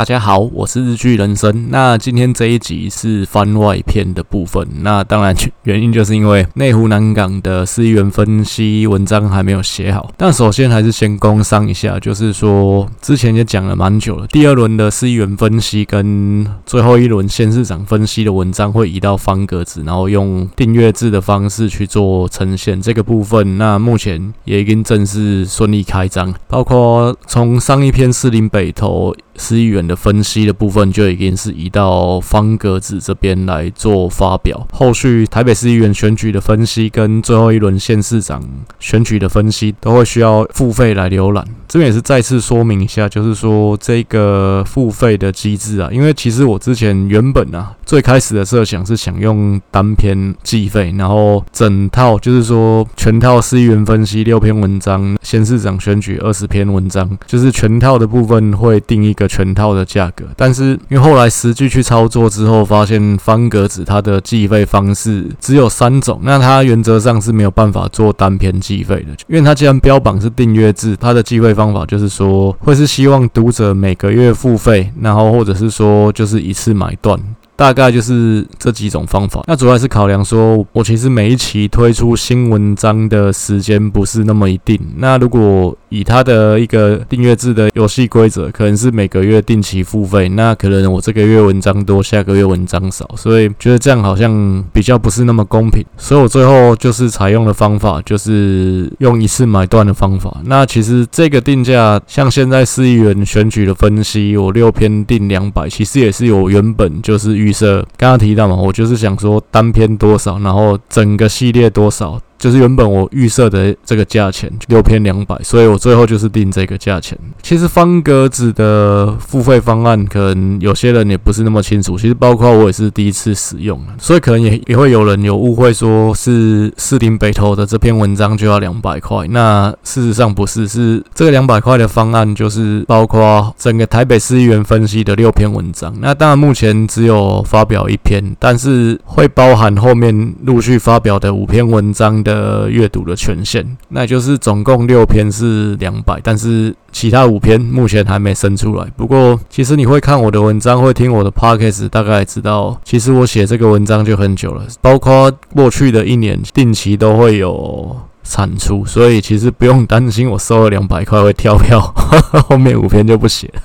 大家好，我是日剧人生。那今天这一集是番外篇的部分。那当然原因就是因为内湖南港的市议员分析文章还没有写好。但首先还是先工商一下，就是说之前也讲了蛮久了，第二轮的市议员分析跟最后一轮县市长分析的文章会移到方格子，然后用订阅制的方式去做呈现。这个部分，那目前也已经正式顺利开张，包括从上一篇士林北投。市议员的分析的部分就已经是移到方格子这边来做发表，后续台北市议员选举的分析跟最后一轮县市长选举的分析都会需要付费来浏览。这边也是再次说明一下，就是说这个付费的机制啊，因为其实我之前原本啊最开始的设想是想用单篇计费，然后整套就是说全套市议员分析六篇文章，县市长选举二十篇文章，就是全套的部分会定一个。全套的价格，但是因为后来实际去操作之后，发现方格子它的计费方式只有三种，那它原则上是没有办法做单篇计费的，因为它既然标榜是订阅制，它的计费方法就是说会是希望读者每个月付费，然后或者是说就是一次买断。大概就是这几种方法，那主要是考量说，我其实每一期推出新文章的时间不是那么一定。那如果以它的一个订阅制的游戏规则，可能是每个月定期付费，那可能我这个月文章多，下个月文章少，所以觉得这样好像比较不是那么公平。所以我最后就是采用的方法，就是用一次买断的方法。那其实这个定价，像现在市议员选举的分析，我六篇定两百，其实也是有原本就是预。设刚刚提到嘛，我就是想说单篇多少，然后整个系列多少。就是原本我预设的这个价钱六篇两百，所以我最后就是定这个价钱。其实方格子的付费方案，可能有些人也不是那么清楚。其实包括我也是第一次使用，所以可能也也会有人有误会，说是士林北投的这篇文章就要两百块。那事实上不是，是这个两百块的方案就是包括整个台北市议员分析的六篇文章。那当然目前只有发表一篇，但是会包含后面陆续发表的五篇文章的。的阅读的权限，那也就是总共六篇是两百，但是其他五篇目前还没生出来。不过，其实你会看我的文章，会听我的 podcast，大概知道，其实我写这个文章就很久了，包括过去的一年，定期都会有产出，所以其实不用担心我收了两百块会跳票，后面五篇就不写。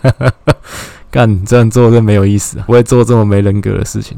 干这样做真没有意思，不会做这么没人格的事情。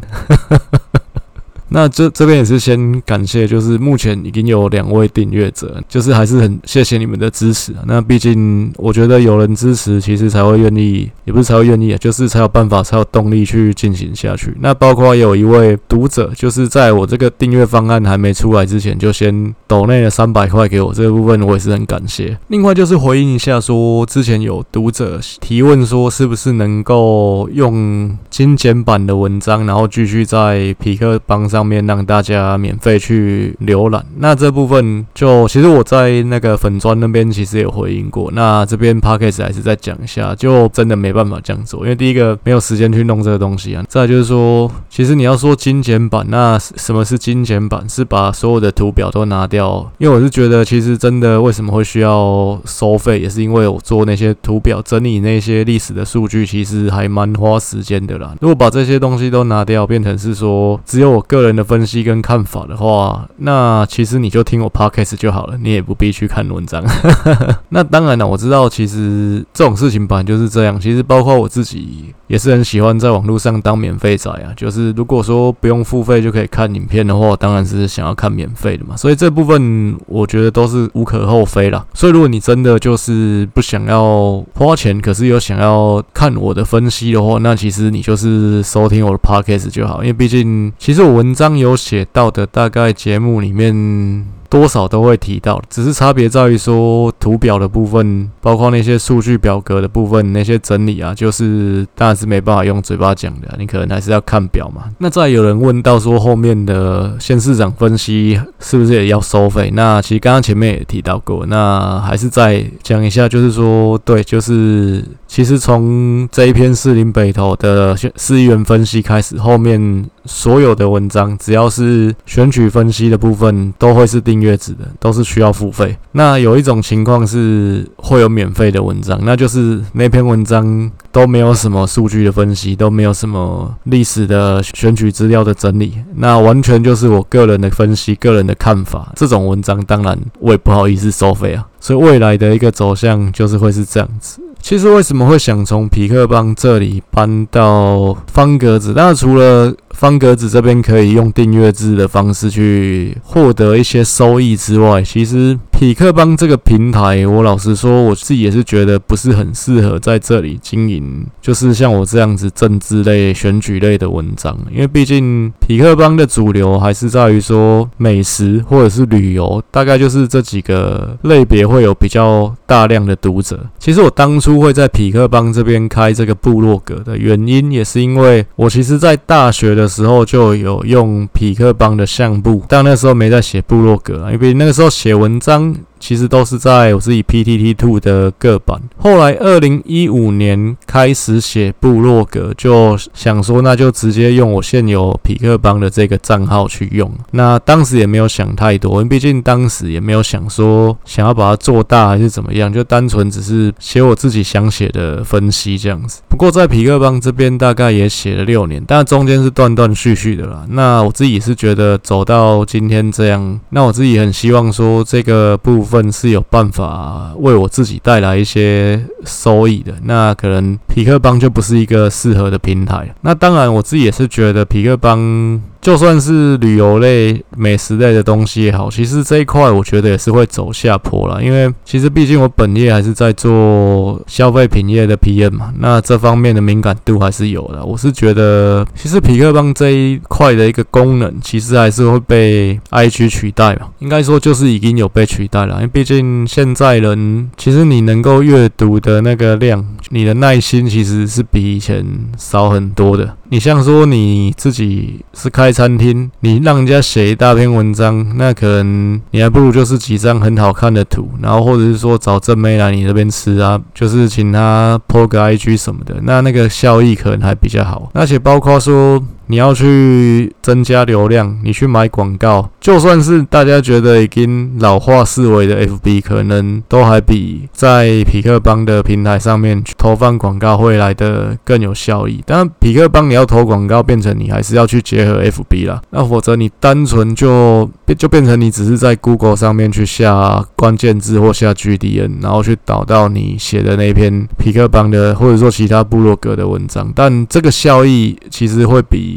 那这这边也是先感谢，就是目前已经有两位订阅者，就是还是很谢谢你们的支持啊。那毕竟我觉得有人支持，其实才会愿意，也不是才会愿意啊，就是才有办法，才有动力去进行下去。那包括有一位读者，就是在我这个订阅方案还没出来之前，就先抖内了三百块给我，这个部分我也是很感谢。另外就是回应一下，说之前有读者提问说，是不是能够用精简版的文章，然后继续在痞客邦上。上面让大家免费去浏览，那这部分就其实我在那个粉砖那边其实有回应过，那这边 Podcast 还是再讲一下，就真的没办法这样做，因为第一个没有时间去弄这个东西啊，再就是说，其实你要说精简版，那什么是精简版？是把所有的图表都拿掉，因为我是觉得其实真的为什么会需要收费，也是因为我做那些图表整理那些历史的数据，其实还蛮花时间的啦。如果把这些东西都拿掉，变成是说只有我个人。人的分析跟看法的话，那其实你就听我 podcast 就好了，你也不必去看文章。那当然了，我知道其实这种事情本来就是这样。其实包括我自己也是很喜欢在网络上当免费仔啊。就是如果说不用付费就可以看影片的话，当然是想要看免费的嘛。所以这部分我觉得都是无可厚非啦。所以如果你真的就是不想要花钱，可是又想要看我的分析的话，那其实你就是收听我的 podcast 就好。因为毕竟其实我文。章有写到的，大概节目里面多少都会提到，只是差别在于说图表的部分，包括那些数据表格的部分，那些整理啊，就是当然是没办法用嘴巴讲的，你可能还是要看表嘛。那再有人问到说，后面的县市长分析是不是也要收费？那其实刚刚前面也提到过，那还是再讲一下，就是说，对，就是其实从这一篇士林北投的市议员分析开始，后面。所有的文章，只要是选举分析的部分，都会是订阅制的，都是需要付费。那有一种情况是会有免费的文章，那就是那篇文章都没有什么数据的分析，都没有什么历史的选举资料的整理，那完全就是我个人的分析、个人的看法。这种文章当然我也不好意思收费啊。所以未来的一个走向就是会是这样子。其实为什么会想从痞客邦这里搬到方格子？那除了方格子这边可以用订阅制的方式去获得一些收益之外，其实匹克邦这个平台，我老实说，我自己也是觉得不是很适合在这里经营，就是像我这样子政治类、选举类的文章，因为毕竟匹克邦的主流还是在于说美食或者是旅游，大概就是这几个类别会有比较大量的读者。其实我当初不会在匹克邦这边开这个部落格的原因，也是因为我其实在大学的。时候就有用匹克邦的相簿，但那时候没在写部落格，因为那个时候写文章。其实都是在我自己 PTT Two 的个版。后来二零一五年开始写部落格，就想说那就直接用我现有匹克邦的这个账号去用。那当时也没有想太多，因为毕竟当时也没有想说想要把它做大还是怎么样，就单纯只是写我自己想写的分析这样子。不过在匹克邦这边大概也写了六年，但中间是断断续续的啦。那我自己是觉得走到今天这样，那我自己很希望说这个部分。份是有办法为我自己带来一些收益的，那可能皮克邦就不是一个适合的平台。那当然，我自己也是觉得皮克邦。就算是旅游类、美食类的东西也好，其实这一块我觉得也是会走下坡了。因为其实毕竟我本业还是在做消费品业的 PM 嘛，那这方面的敏感度还是有的。我是觉得，其实匹克邦这一块的一个功能，其实还是会被 IG 取代嘛。应该说就是已经有被取代了，因为毕竟现在人其实你能够阅读的那个量，你的耐心其实是比以前少很多的。你像说你自己是开餐厅，你让人家写一大篇文章，那可能你还不如就是几张很好看的图，然后或者是说找正妹来你这边吃啊，就是请她 po 个 IG 什么的，那那个效益可能还比较好。而且包括说。你要去增加流量，你去买广告，就算是大家觉得已经老化思维的 FB，可能都还比在匹克邦的平台上面去投放广告会来得更有效益。当然，痞客邦你要投广告，变成你还是要去结合 FB 啦。那否则你单纯就就变成你只是在 Google 上面去下关键字或下 GDN，然后去导到你写的那篇匹克邦的或者说其他部落格的文章，但这个效益其实会比。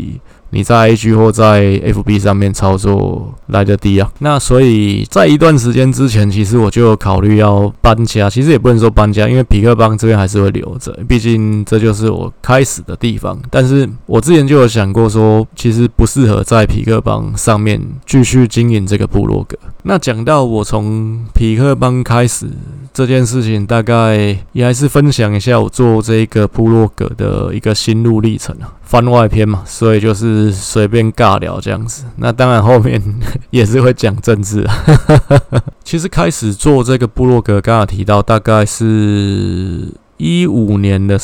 你在 IG 或在 FB 上面操作来得低啊，那所以在一段时间之前，其实我就考虑要搬家。其实也不能说搬家，因为皮克邦这边还是会留着，毕竟这就是我开始的地方。但是我之前就有想过说，其实不适合在皮克邦上面继续经营这个部落格。那讲到我从皮克邦开始这件事情，大概也还是分享一下我做这个部落格的一个心路历程啊。番外篇嘛，所以就是随便尬聊这样子。那当然后面 也是会讲政治啊。其实开始做这个部落格，刚刚提到大概是一五年的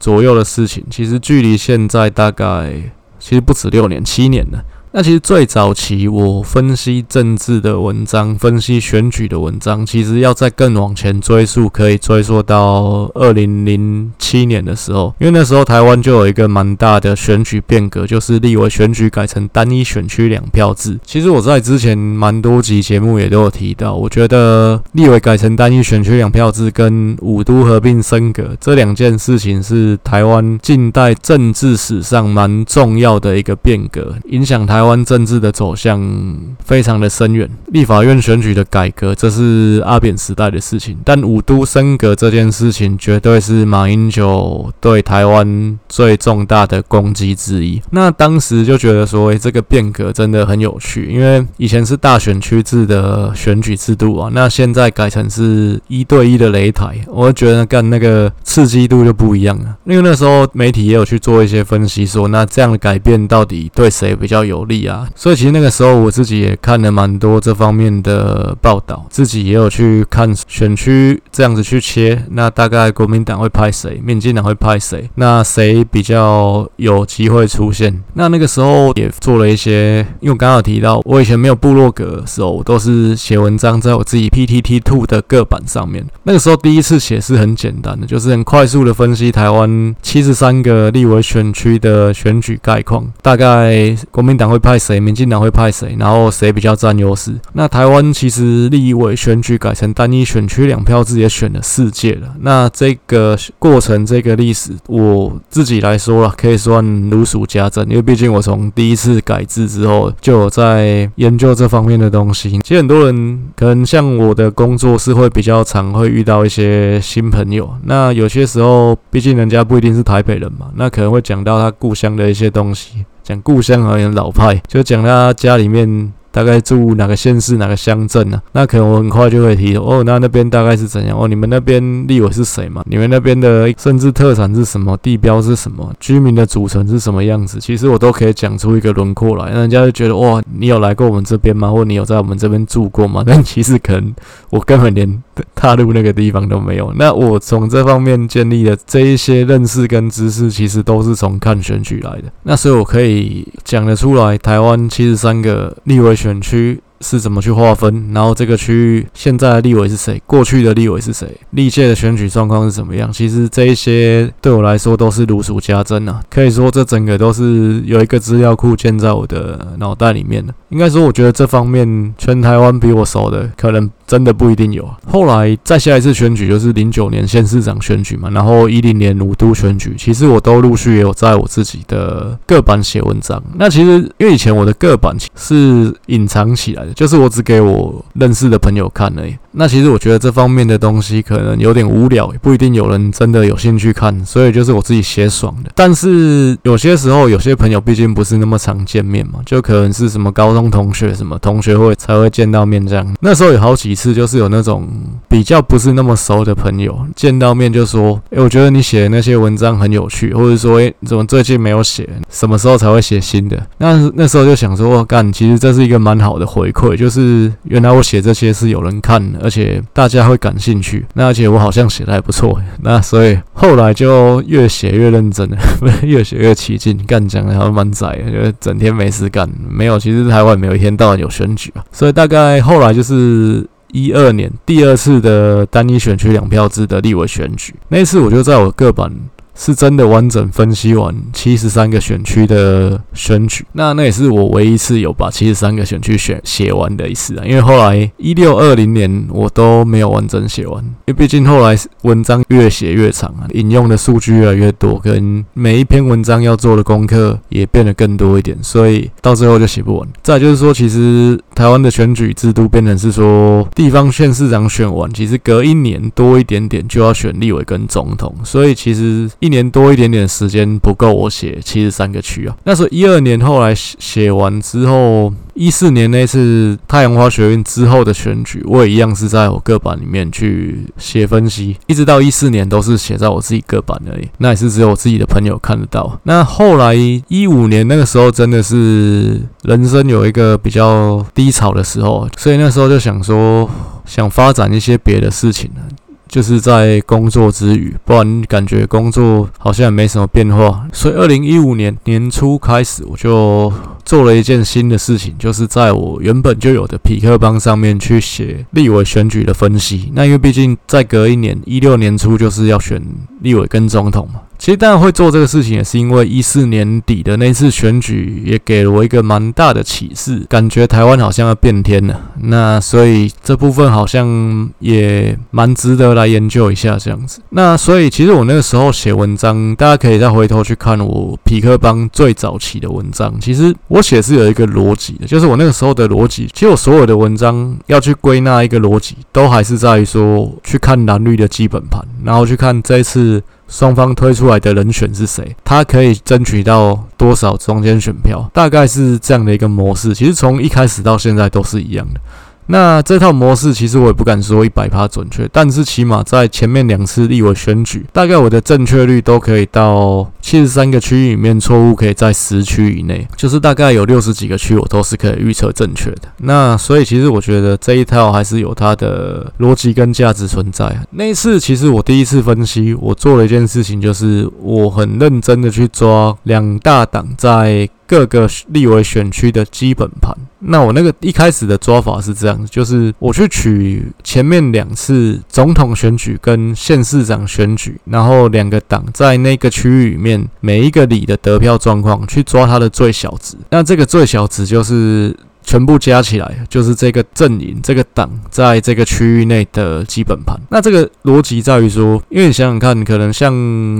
左右的事情。其实距离现在大概其实不止六年，七年了。那其实最早期我分析政治的文章，分析选举的文章，其实要再更往前追溯，可以追溯到二零零七年的时候，因为那时候台湾就有一个蛮大的选举变革，就是立委选举改成单一选区两票制。其实我在之前蛮多集节目也都有提到，我觉得立委改成单一选区两票制跟五都合并升格这两件事情是台湾近代政治史上蛮重要的一个变革，影响台。台湾政治的走向非常的深远，立法院选举的改革，这是阿扁时代的事情。但五都升格这件事情，绝对是马英九对台湾最重大的攻击之一。那当时就觉得说，这个变革真的很有趣，因为以前是大选区制的选举制度啊，那现在改成是一对一的擂台，我觉得干那个刺激度就不一样了。因为那时候媒体也有去做一些分析，说那这样的改变到底对谁比较有利？啊。所以其实那个时候我自己也看了蛮多这方面的报道，自己也有去看选区这样子去切，那大概国民党会派谁，民进党会派谁，那谁比较有机会出现？那那个时候也做了一些，因为我刚刚提到，我以前没有部落格的时候，我都是写文章在我自己 PTT Two 的个版上面。那个时候第一次写是很简单的，就是很快速的分析台湾七十三个立委选区的选举概况，大概国民党会派谁，民进党会派谁，然后谁比较占优势。那台湾其实立委选举改成单一选区两票制也选了四届了。那这个过程，这个历史，我自己来说了，可以算如数家珍，因为毕竟我从第一次改制之后就有在研究这方面的东西。其实很多人可能像我的工作是会比较常会遇到一些新朋友，那有些时候毕竟人家不一定是台北人嘛，那可能会讲到他故乡的一些东西，讲故乡好像老派，就讲他家里面。大概住哪个县市哪个乡镇呢？那可能我很快就会提哦，那那边大概是怎样？哦，你们那边立委是谁嘛？你们那边的甚至特产是什么？地标是什么？居民的组成是什么样子？其实我都可以讲出一个轮廓来，那人家就觉得哇，你有来过我们这边吗？或你有在我们这边住过吗？但其实可能我根本连踏入那个地方都没有。那我从这方面建立的这一些认识跟知识，其实都是从看选举来的。那所以我可以讲得出来，台湾七十三个立委选区是怎么去划分？然后这个区域现在的立委是谁？过去的立委是谁？历届的选举状况是怎么样？其实这一些对我来说都是如数家珍啊！可以说这整个都是有一个资料库建在我的脑袋里面的。应该说，我觉得这方面全台湾比我熟的可能。真的不一定有。后来再下一次选举就是零九年县市长选举嘛，然后一零年五都选举，其实我都陆续也有在我自己的各版写文章。那其实因为以前我的各版是隐藏起来的，就是我只给我认识的朋友看而已。那其实我觉得这方面的东西可能有点无聊，不一定有人真的有兴趣看，所以就是我自己写爽的。但是有些时候有些朋友毕竟不是那么常见面嘛，就可能是什么高中同学、什么同学会才会见到面这样。那时候有好几次。就是有那种比较不是那么熟的朋友见到面就说：“诶、我觉得你写的那些文章很有趣，或者说，诶、欸，怎么最近没有写？什么时候才会写新的？”那那时候就想说：“干，其实这是一个蛮好的回馈，就是原来我写这些是有人看的，而且大家会感兴趣。那而且我好像写的还不错，那所以后来就越写越认真了，越写越起劲。干讲的好像蛮窄，就整天没事干。没有，其实台湾没有一天到晚有选举啊，所以大概后来就是。一二年第二次的单一选区两票制的立委选举，那次我就在我个版。是真的完整分析完七十三个选区的选举，那那也是我唯一一次有把七十三个选区选写完的一次啊。因为后来一六二零年我都没有完整写完，因为毕竟后来文章越写越长啊，引用的数据越来越多，跟每一篇文章要做的功课也变得更多一点，所以到最后就写不完。再就是说，其实台湾的选举制度变成是说，地方县市长选完，其实隔一年多一点点就要选立委跟总统，所以其实。一年多一点点时间不够我写七十三个区啊。那时候一二年后来写完之后，一四年那次太阳花学运之后的选举，我也一样是在我个版里面去写分析，一直到一四年都是写在我自己个版而已。那也是只有我自己的朋友看得到。那后来一五年那个时候真的是人生有一个比较低潮的时候，所以那时候就想说，想发展一些别的事情呢。就是在工作之余，不然感觉工作好像也没什么变化。所以，二零一五年年初开始，我就做了一件新的事情，就是在我原本就有的匹克邦上面去写立委选举的分析。那因为毕竟再隔一年，一六年初就是要选立委跟总统嘛。其实当然会做这个事情，也是因为一四年底的那次选举也给了我一个蛮大的启示，感觉台湾好像要变天了。那所以这部分好像也蛮值得来研究一下这样子。那所以其实我那个时候写文章，大家可以再回头去看我痞客邦最早期的文章。其实我写是有一个逻辑的，就是我那个时候的逻辑，其实我所有的文章要去归纳一个逻辑，都还是在于说去看蓝绿的基本盘，然后去看这次。双方推出来的人选是谁？他可以争取到多少中间选票？大概是这样的一个模式。其实从一开始到现在都是一样的。那这套模式其实我也不敢说一百趴准确，但是起码在前面两次立委选举，大概我的正确率都可以到七十三个区域里面错误可以在十区以内，就是大概有六十几个区我都是可以预测正确的。那所以其实我觉得这一套还是有它的逻辑跟价值存在。那一次其实我第一次分析，我做了一件事情，就是我很认真的去抓两大党在。各个立委选区的基本盘，那我那个一开始的抓法是这样，就是我去取前面两次总统选举跟县市长选举，然后两个党在那个区域里面每一个里的得票状况，去抓它的最小值。那这个最小值就是。全部加起来就是这个阵营、这个党在这个区域内的基本盘。那这个逻辑在于说，因为你想想看，可能像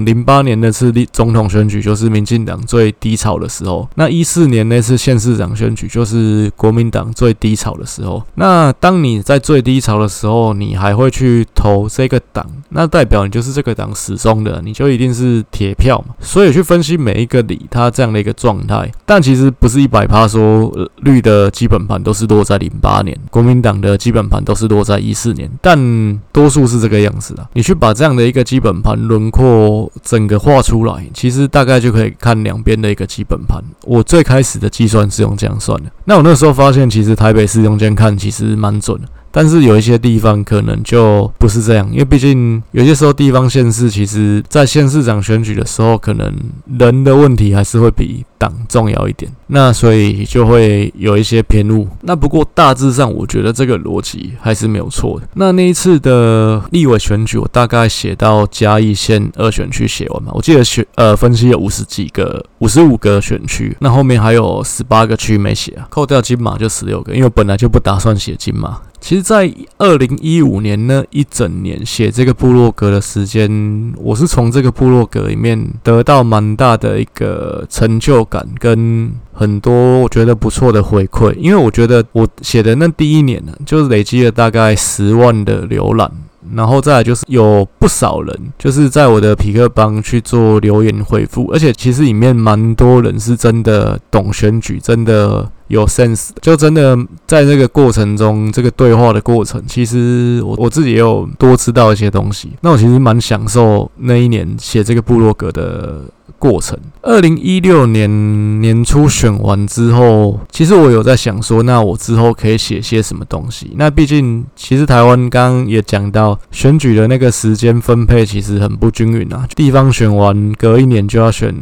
零八年那次立总统选举，就是民进党最低潮的时候；那一四年那次县市长选举，就是国民党最低潮的时候。那当你在最低潮的时候，你还会去投这个党，那代表你就是这个党始终的，你就一定是铁票嘛。所以去分析每一个里，它这样的一个状态，但其实不是一百趴说绿的。基本盘都是落在零八年，国民党的基本盘都是落在一四年，但多数是这个样子的。你去把这样的一个基本盘轮廓整个画出来，其实大概就可以看两边的一个基本盘。我最开始的计算是用这样算的，那我那时候发现，其实台北市用这样看其实蛮准的。但是有一些地方可能就不是这样，因为毕竟有些时候地方县市，其实在县市长选举的时候，可能人的问题还是会比党重要一点，那所以就会有一些偏误。那不过大致上，我觉得这个逻辑还是没有错的。那那一次的立委选举，我大概写到嘉义县二选区写完嘛，我记得选呃分析有五十几个、五十五个选区，那后面还有十八个区没写啊，扣掉金马就十六个，因为我本来就不打算写金马。其实，在二零一五年那一整年写这个部落格的时间，我是从这个部落格里面得到蛮大的一个成就感，跟很多我觉得不错的回馈。因为我觉得我写的那第一年呢，就是累积了大概十万的浏览。然后再来就是有不少人就是在我的皮克邦去做留言回复，而且其实里面蛮多人是真的懂选举，真的有 sense，就真的在这个过程中，这个对话的过程，其实我我自己也有多知道一些东西。那我其实蛮享受那一年写这个部落格的。过程，二零一六年年初选完之后，其实我有在想说，那我之后可以写些什么东西？那毕竟，其实台湾刚刚也讲到，选举的那个时间分配其实很不均匀啊，地方选完隔一年就要选。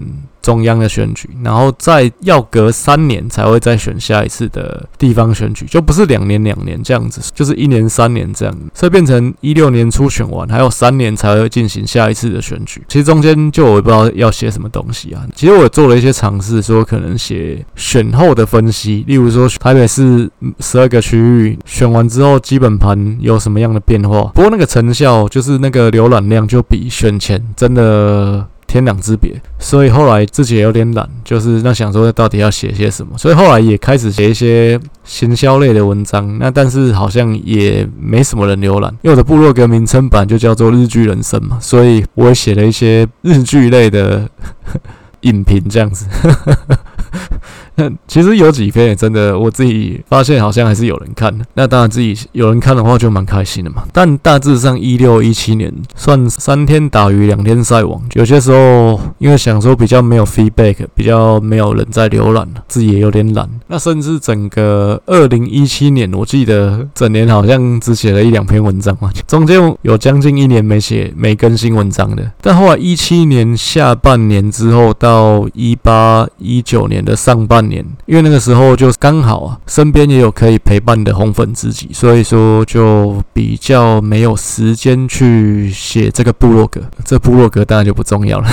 中央的选举，然后再要隔三年才会再选下一次的地方选举，就不是两年两年这样子，就是一年三年这样子，所以变成一六年初选完，还有三年才会进行下一次的选举。其实中间就我也不知道要写什么东西啊。其实我做了一些尝试，说可能写选后的分析，例如说台北市十二个区域选完之后，基本盘有什么样的变化。不过那个成效就是那个浏览量就比选前真的。天壤之别，所以后来自己也有点懒，就是那想说到底要写些什么，所以后来也开始写一些行销类的文章。那但是好像也没什么人浏览，因为我的部落格名称版就叫做日剧人生嘛，所以我也写了一些日剧类的 影评这样子。其实有几篇也真的，我自己发现好像还是有人看的。那当然自己有人看的话就蛮开心的嘛。但大致上一六一七年算三天打鱼两天晒网，有些时候因为想说比较没有 feedback，比较没有人在浏览，自己也有点懒。那甚至整个二零一七年，我记得整年好像只写了一两篇文章嘛，中间有将近一年没写、没更新文章的。但后来一七年下半年之后到一八一九年的上半年。因为那个时候就刚好啊，身边也有可以陪伴的红粉知己，所以说就比较没有时间去写这个部落格。这部落格当然就不重要了，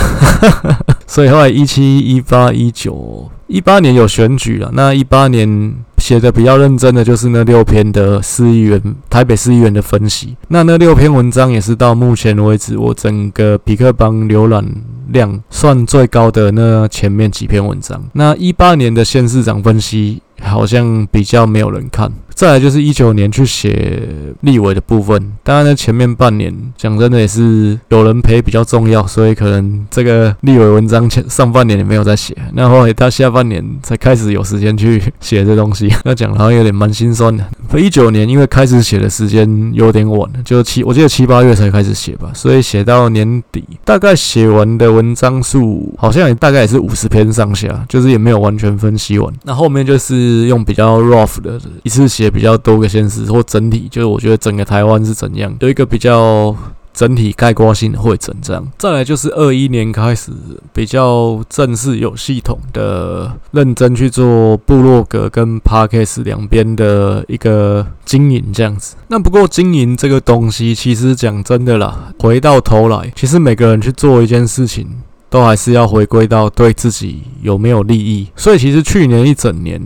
所以后来一七、一八、一九、一八年有选举了，那一八年。写的比较认真的就是那六篇的市议员、台北市议员的分析。那那六篇文章也是到目前为止我整个比克邦浏览量算最高的那前面几篇文章。那一八年的县市长分析好像比较没有人看。再来就是一九年去写立委的部分，当然呢前面半年讲真的也是有人陪比较重要，所以可能这个立委文章前上半年也没有在写，那后来他下半年才开始有时间去写这东西，那讲好像有点蛮心酸的。一九年因为开始写的时间有点晚了，就七我记得七八月才开始写吧，所以写到年底，大概写完的文章数好像也大概也是五十篇上下，就是也没有完全分析完。那后面就是用比较 rough 的，一次写比较多个县市或整体，就是我觉得整个台湾是怎样，有一个比较。整体概括性的会整这样，再来就是二一年开始比较正式有系统的认真去做部落格跟 Podcast 两边的一个经营这样子。那不过经营这个东西，其实讲真的啦，回到头来，其实每个人去做一件事情，都还是要回归到对自己有没有利益。所以其实去年一整年。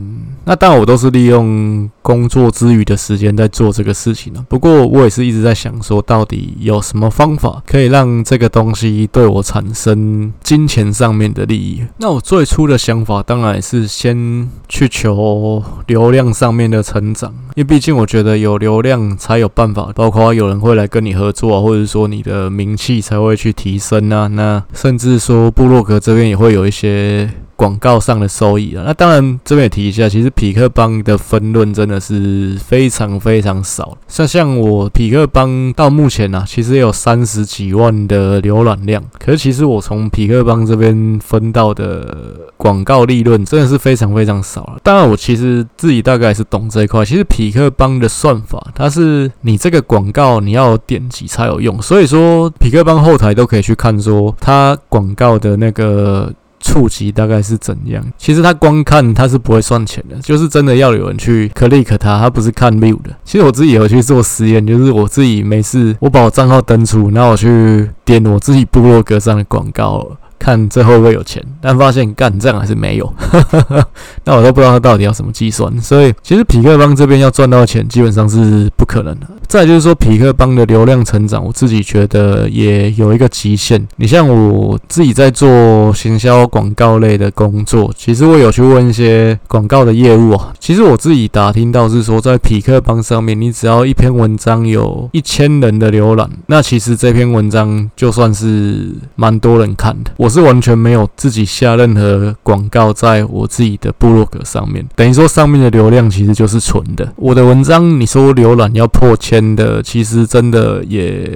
那当然，我都是利用工作之余的时间在做这个事情了。不过，我也是一直在想，说到底有什么方法可以让这个东西对我产生金钱上面的利益？那我最初的想法，当然是先去求流量上面的成长，因为毕竟我觉得有流量才有办法，包括有人会来跟你合作，或者说你的名气才会去提升啊。那甚至说部落格这边也会有一些。广告上的收益啊，那当然这边也提一下，其实匹克邦的分润真的是非常非常少。像像我匹克邦到目前啊，其实也有三十几万的浏览量，可是其实我从匹克邦这边分到的广告利润真的是非常非常少了。当然我其实自己大概是懂这一块，其实匹克邦的算法，它是你这个广告你要点击才有用，所以说匹克邦后台都可以去看说它广告的那个。触及大概是怎样？其实他光看他是不会算钱的，就是真的要有人去 click 他，他不是看 view 的。其实我自己有去做实验，就是我自己没事，我把我账号登出，然后我去点我自己部落格上的广告，看最后会不会有钱，但发现干这样还是没有。那我都不知道他到底要什么计算。所以其实匹克邦这边要赚到钱，基本上是不可能的。再就是说，匹克邦的流量成长，我自己觉得也有一个极限。你像我自己在做行销广告类的工作，其实我有去问一些广告的业务啊。其实我自己打听到是说，在匹克邦上面，你只要一篇文章有一千人的浏览，那其实这篇文章就算是蛮多人看的。我是完全没有自己下任何广告在我自己的部落格上面，等于说上面的流量其实就是纯的。我的文章，你说浏览要破千。的其实真的也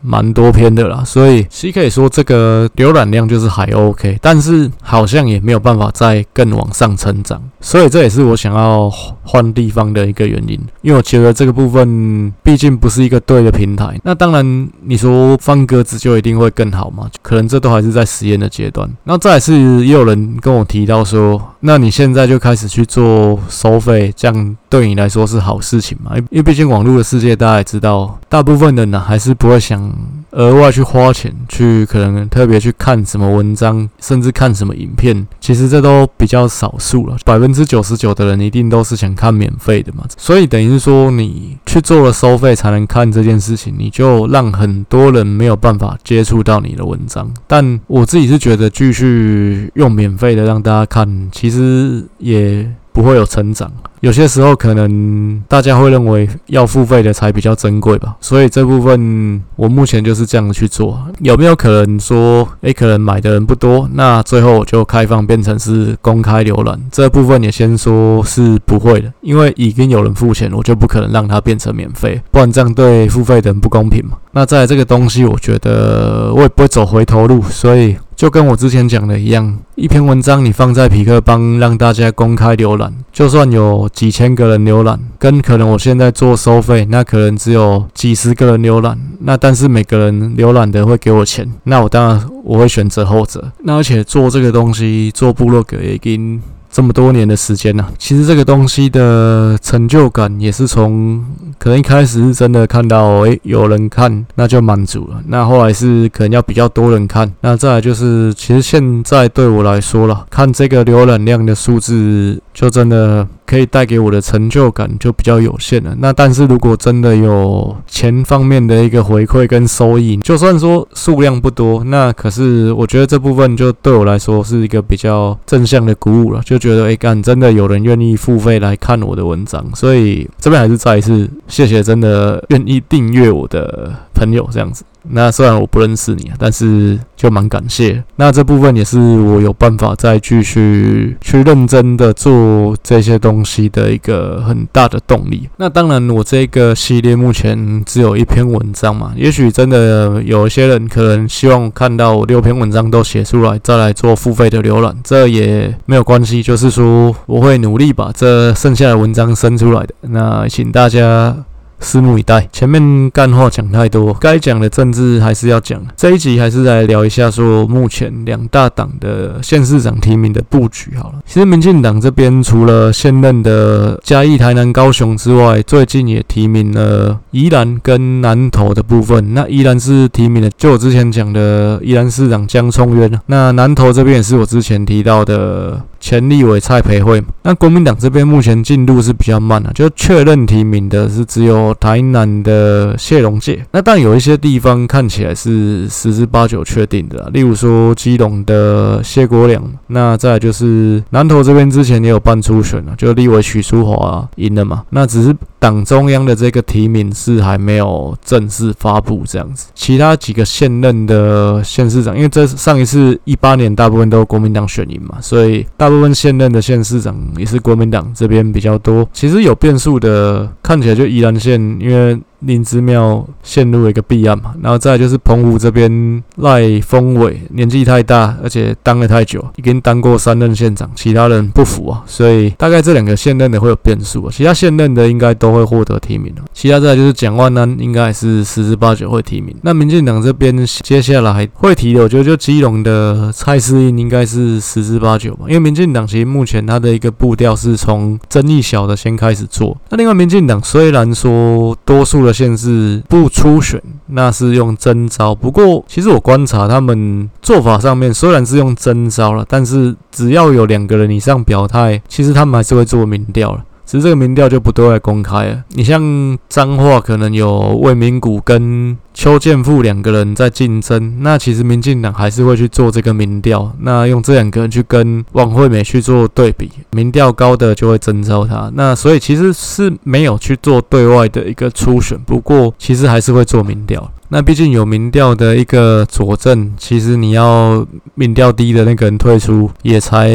蛮多篇的啦，所以其实可以说这个浏览量就是还 OK，但是好像也没有办法再更往上成长，所以这也是我想要换地方的一个原因，因为我觉得这个部分毕竟不是一个对的平台。那当然你说方格子就一定会更好吗？可能这都还是在实验的阶段。那再来是也有人跟我提到说，那你现在就开始去做收费，这样对你来说是好事情吗？因为毕竟网络的世界大。家也知道，大部分人呢还是不会想额外去花钱去，可能特别去看什么文章，甚至看什么影片。其实这都比较少数了，百分之九十九的人一定都是想看免费的嘛。所以等于是说，你去做了收费才能看这件事情，你就让很多人没有办法接触到你的文章。但我自己是觉得，继续用免费的让大家看，其实也不会有成长。有些时候可能大家会认为要付费的才比较珍贵吧，所以这部分我目前就是这样去做。有没有可能说，诶，可能买的人不多，那最后我就开放变成是公开浏览？这部分也先说是不会的，因为已经有人付钱，我就不可能让它变成免费，不然这样对付费的人不公平嘛。那在这个东西，我觉得我也不会走回头路，所以就跟我之前讲的一样，一篇文章你放在痞客邦让大家公开浏览，就算有。几千个人浏览，跟可能我现在做收费，那可能只有几十个人浏览，那但是每个人浏览的会给我钱，那我当然我会选择后者。那而且做这个东西，做部落格已经这么多年的时间了，其实这个东西的成就感也是从可能一开始是真的看到诶、有人看，那就满足了。那后来是可能要比较多人看，那再来就是其实现在对我来说了，看这个浏览量的数字就真的可以带给我的成就感就比较有限了。那但是如果真的有钱方面的一个回馈跟收益，就算说数量不多，那可是我觉得这部分就对我来说是一个比较正向的鼓舞了，就觉得哎干，真的有人愿意付费来看我的文章，所以这边还是再一次谢谢真的愿意订阅我的朋友这样子。那虽然我不认识你啊，但是就蛮感谢。那这部分也是我有办法再继续去认真的做这些东西的一个很大的动力。那当然，我这个系列目前只有一篇文章嘛，也许真的有一些人可能希望看到我六篇文章都写出来，再来做付费的浏览，这也没有关系。就是说，我会努力把这剩下的文章生出来的。那请大家。拭目以待。前面干话讲太多，该讲的政治还是要讲。这一集还是来聊一下，说目前两大党的县市长提名的布局好了。其实民进党这边除了现任的嘉义、台南、高雄之外，最近也提名了宜兰跟南投的部分。那宜兰是提名了，就我之前讲的宜兰市长江聪渊。那南投这边也是我之前提到的。前立委蔡培慧，那国民党这边目前进度是比较慢的，就确认提名的是只有台南的谢龙介，那但有一些地方看起来是十之八九确定的，例如说基隆的谢国梁，那再就是南投这边之前也有办初选了，就立委许淑华赢了嘛，那只是党中央的这个提名是还没有正式发布这样子，其他几个现任的县市长，因为这上一次一八年大部分都国民党选赢嘛，所以大。部分现任的县市长也是国民党这边比较多，其实有变数的，看起来就宜兰县，因为。林姿妙陷入了一个弊案嘛，然后再就是澎湖这边赖峰伟年纪太大，而且当了太久，已经当过三任县长，其他人不服啊，所以大概这两个现任的会有变数啊，其他现任的应该都会获得提名了。其他再就是蒋万安，应该是十之八九会提名。那民进党这边接下来会提的，我觉得就基隆的蔡适应应该是十之八九吧，因为民进党其实目前他的一个步调是从争议小的先开始做。那另外民进党虽然说多数的县市不出选，那是用真招。不过，其实我观察他们做法上面，虽然是用真招了，但是只要有两个人以上表态，其实他们还是会做民调了。只是这个民调就不对外公开了。你像彰化，可能有魏明谷跟邱建富两个人在竞争，那其实民进党还是会去做这个民调，那用这两个人去跟王惠美去做对比，民调高的就会征召他。那所以其实是没有去做对外的一个初选，不过其实还是会做民调。那毕竟有民调的一个佐证，其实你要民调低的那个人退出，也才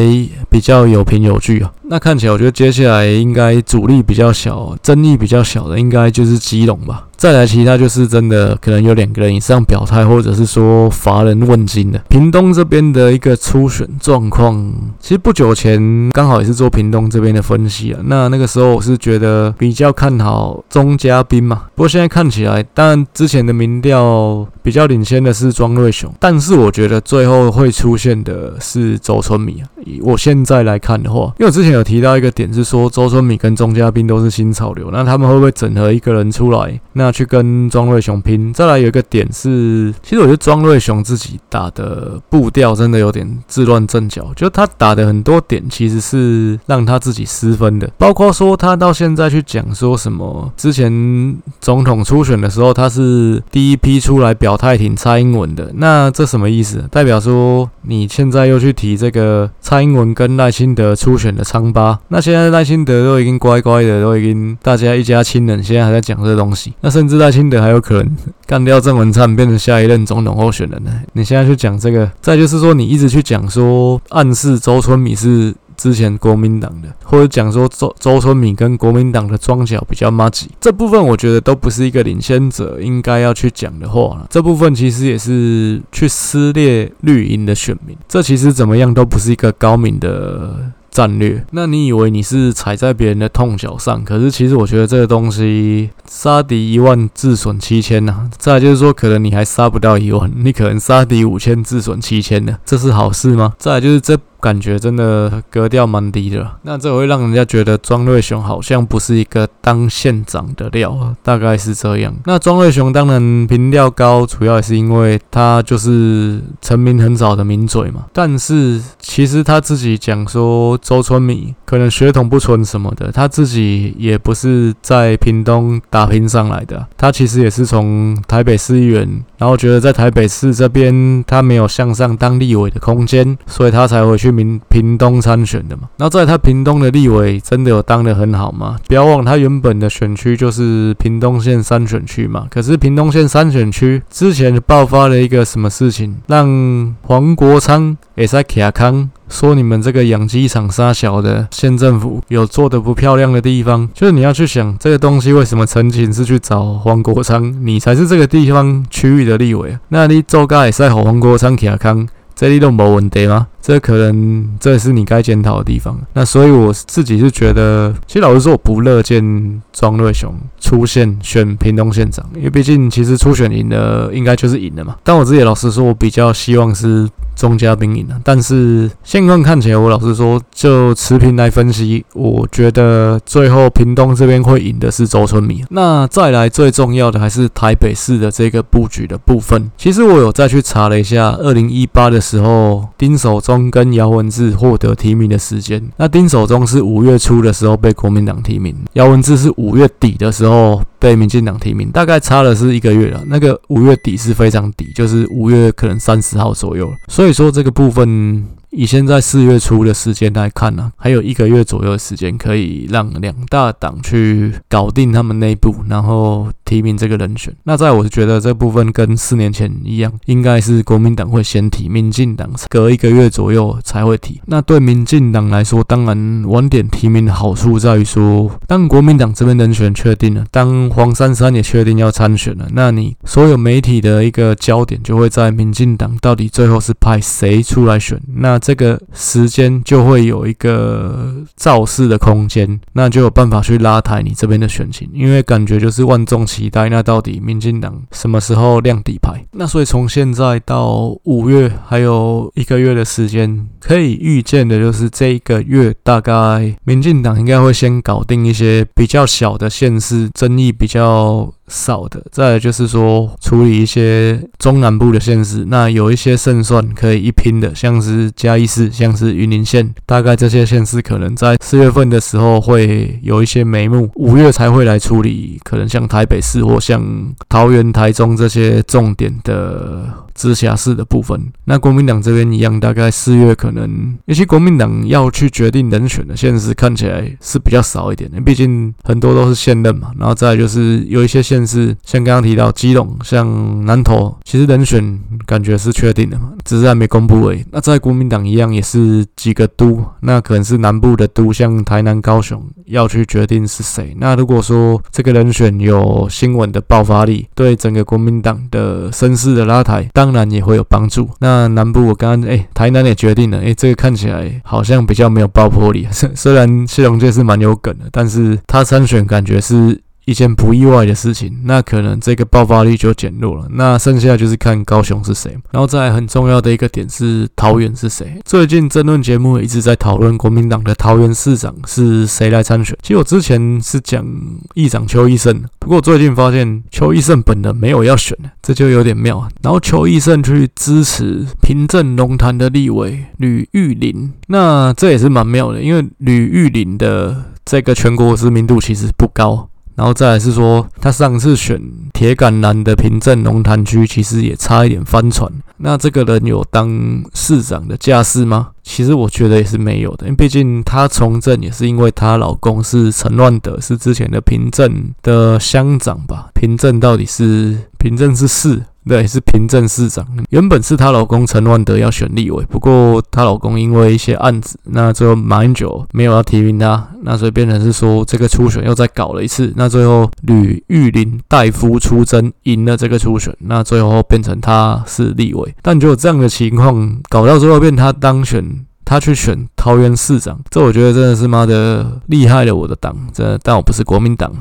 比较有凭有据啊。那看起来，我觉得接下来应该阻力比较小，争议比较小的，应该就是基隆吧。再来，其他就是真的可能有两个人以上表态，或者是说乏人问津的。屏东这边的一个初选状况，其实不久前刚好也是做屏东这边的分析啊。那那个时候我是觉得比较看好钟佳滨嘛，不过现在看起来，当然之前的民调比较领先的是庄瑞雄，但是我觉得最后会出现的是周春米啊。以我现在来看的话，因为我之前有提到一个点是说周春米跟钟佳滨都是新潮流，那他们会不会整合一个人出来？那去跟庄瑞雄拼，再来有一个点是，其实我觉得庄瑞雄自己打的步调真的有点自乱阵脚，就他打的很多点其实是让他自己失分的，包括说他到现在去讲说什么，之前总统初选的时候他是第一批出来表态挺蔡英文的，那这什么意思？代表说你现在又去提这个蔡英文跟赖清德初选的疮疤，那现在赖清德都已经乖乖的，都已经大家一家亲人，现在还在讲这东西，那。甚至在清德还有可能干掉郑文灿，变成下一任总统候选人呢？你现在去讲这个，再就是说你一直去讲说暗示周春米是之前国民党的，或者讲说周周春米跟国民党的桩脚比较麻吉，这部分我觉得都不是一个领先者应该要去讲的话。这部分其实也是去撕裂绿营的选民，这其实怎么样都不是一个高明的。战略？那你以为你是踩在别人的痛脚上？可是其实我觉得这个东西杀敌一万自损七千呐、啊。再就是说，可能你还杀不到一万，你可能杀敌五千自损七千的，这是好事吗？再来就是这。感觉真的格调蛮低的。那这会让人家觉得庄瑞雄好像不是一个当县长的料啊，大概是这样。那庄瑞雄当然评调高，主要也是因为他就是成名很早的名嘴嘛。但是其实他自己讲说，周春米可能血统不纯什么的，他自己也不是在屏东打拼上来的，他其实也是从台北市议员，然后觉得在台北市这边他没有向上当立委的空间，所以他才会去屏屏东参选的嘛。然后在他屏东的立委真的有当得很好吗？不要忘他原本的选区就是屏东县三选区嘛。可是屏东县三选区之前爆发了一个什么事情，让黄国昌也在卡康。说你们这个养鸡场杀小的县政府有做得不漂亮的地方，就是你要去想这个东西为什么陈情是去找黄国昌，你才是这个地方区域的立委，那你做该也是好黄国昌卡康，这里都没问题吗？这可能这是你该检讨的地方。那所以我自己是觉得，其实老实说，我不乐见庄瑞雄出现选屏东县长，因为毕竟其实初选赢了，应该就是赢了嘛。但我自己老实说，我比较希望是钟佳滨赢了。但是现况看起来，我老实说，就持平来分析，我觉得最后屏东这边会赢的是周春米。那再来最重要的还是台北市的这个布局的部分。其实我有再去查了一下，二零一八的时候，丁守中。跟姚文智获得提名的时间，那丁守中是五月初的时候被国民党提名，姚文智是五月底的时候被民进党提名，大概差了是一个月了。那个五月底是非常底，就是五月可能三十号左右。所以说这个部分。以现在四月初的时间来看呢、还有一个月左右的时间可以让两大党去搞定他们内部，然后提名这个人选。那在我是觉得这部分跟四年前一样，应该是国民党会先提，民进党隔一个月左右才会提。那对民进党来说，当然晚点提名的好处在于说，当国民党这边人选确定了，当黄珊珊也确定要参选了，那你所有媒体的一个焦点就会在民进党到底最后是派谁出来选。那这个时间就会有一个造势的空间，那就有办法去拉抬你这边的选情，因为感觉就是万众期期待，那到底民进党什么时候亮底牌？那所以从现在到五月还有一个月的时间，可以预见的就是这一个月大概民进党应该会先搞定一些比较小的县市，争议比较少的，再来就是说处理一些中南部的县市，那有一些胜算可以一拼的，像是嘉义市，像是云林县，大概这些县市可能在四月份的时候会有一些眉目，五月才会来处理，可能像台北市或像桃园、台中这些重点的。直辖市的部分，那国民党这边一样，大概四月可能，尤其国民党要去决定人选的县市看起来是比较少一点的，毕竟很多都是现任嘛。然后再就是有一些县市，像刚刚提到基隆，像南投，其实人选感觉是确定的嘛，只是还没公布而已。那在国民党一样也是几个都，那可能是南部的都，像台南、高雄要去决定是谁。那如果说这个人选有新闻的爆发力，对整个国民党的声势的拉抬，当然也会有帮助。那南部我刚刚哎，台南也决定了，哎，这个看起来好像比较没有爆破力。虽虽然谢龙介是蛮有梗的，但是他参选感觉是。一件不意外的事情，那可能这个爆发力就减弱了。那剩下就是看高雄是谁，然后再很重要的一个点是桃园是谁。最近争论节目一直在讨论国民党的桃园市长是谁来参选。其实我之前是讲议长邱奕胜，不过最近发现邱奕胜本人没有要选，这就有点妙。然后邱奕胜去支持平镇龙潭的立委吕玉玲，那这也是蛮妙的，因为吕玉玲的这个全国知名度其实不高。然后再来是说，他上次选铁杆男的平镇龙潭区，其实也差一点翻船。那这个人有当市长的架势吗？其实我觉得也是没有的，因为毕竟他从政也是因为她老公是陈乱德，是之前的平镇的乡长吧？平镇到底是平镇是市？对，是平镇市长。原本是她老公陈万德要选立委，不过她老公因为一些案子，那最后马英九没有要提名他，那所以变成是说这个初选又再搞了一次。那最后吕玉玲代夫出征赢了这个初选，那最后变成他是立委。但就有这样的情况搞到最后变他当选，他去选桃园市长，这我觉得真的是妈的厉害了我的党，这但我不是国民党。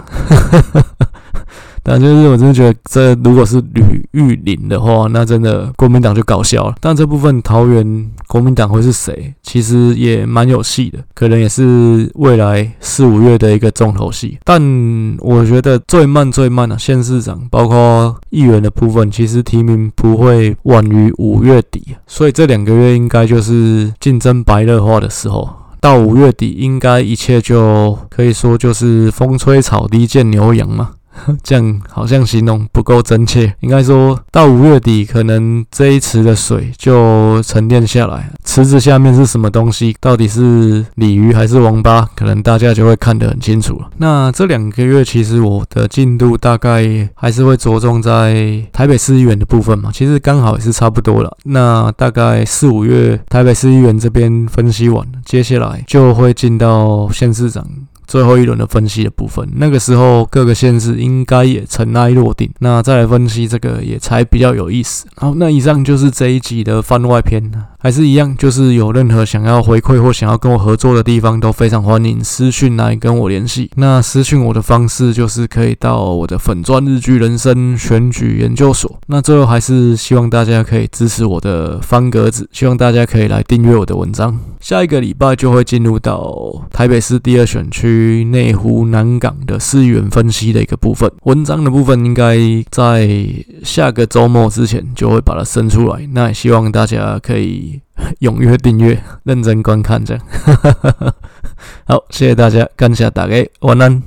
但就是我真的觉得，这如果是吕玉玲的话，那真的国民党就搞笑了。但这部分桃园国民党会是谁，其实也蛮有戏的，可能也是未来四五月的一个重头戏。但我觉得最慢最慢的、啊、县市长，包括议员的部分，其实提名不会晚于五月底，所以这两个月应该就是竞争白热化的时候。到五月底，应该一切就可以说就是风吹草低见牛羊嘛。这样好像形容不够真切，应该说到五月底，可能这一池的水就沉淀下来，池子下面是什么东西，到底是鲤鱼还是王八，可能大家就会看得很清楚了。那这两个月，其实我的进度大概还是会着重在台北市议员的部分嘛，其实刚好也是差不多了。那大概四五月台北市议员这边分析完，接下来就会进到县市长。最后一轮的分析的部分，那个时候各个县市应该也尘埃落定，那再来分析这个也才比较有意思。好，那以上就是这一集的番外篇，还是一样，就是有任何想要回馈或想要跟我合作的地方，都非常欢迎私讯来跟我联系。那私讯我的方式就是可以到我的粉钻日剧人生选举研究所。那最后还是希望大家可以支持我的方格子，希望大家可以来订阅我的文章。下一个礼拜就会进入到台北市第二选区。于内湖南港的思源分析的一个部分，文章的部分应该在下个周末之前就会把它生出来。那也希望大家可以踊跃订阅、认真观看，这样。好，谢谢大家，感谢大家，晚安。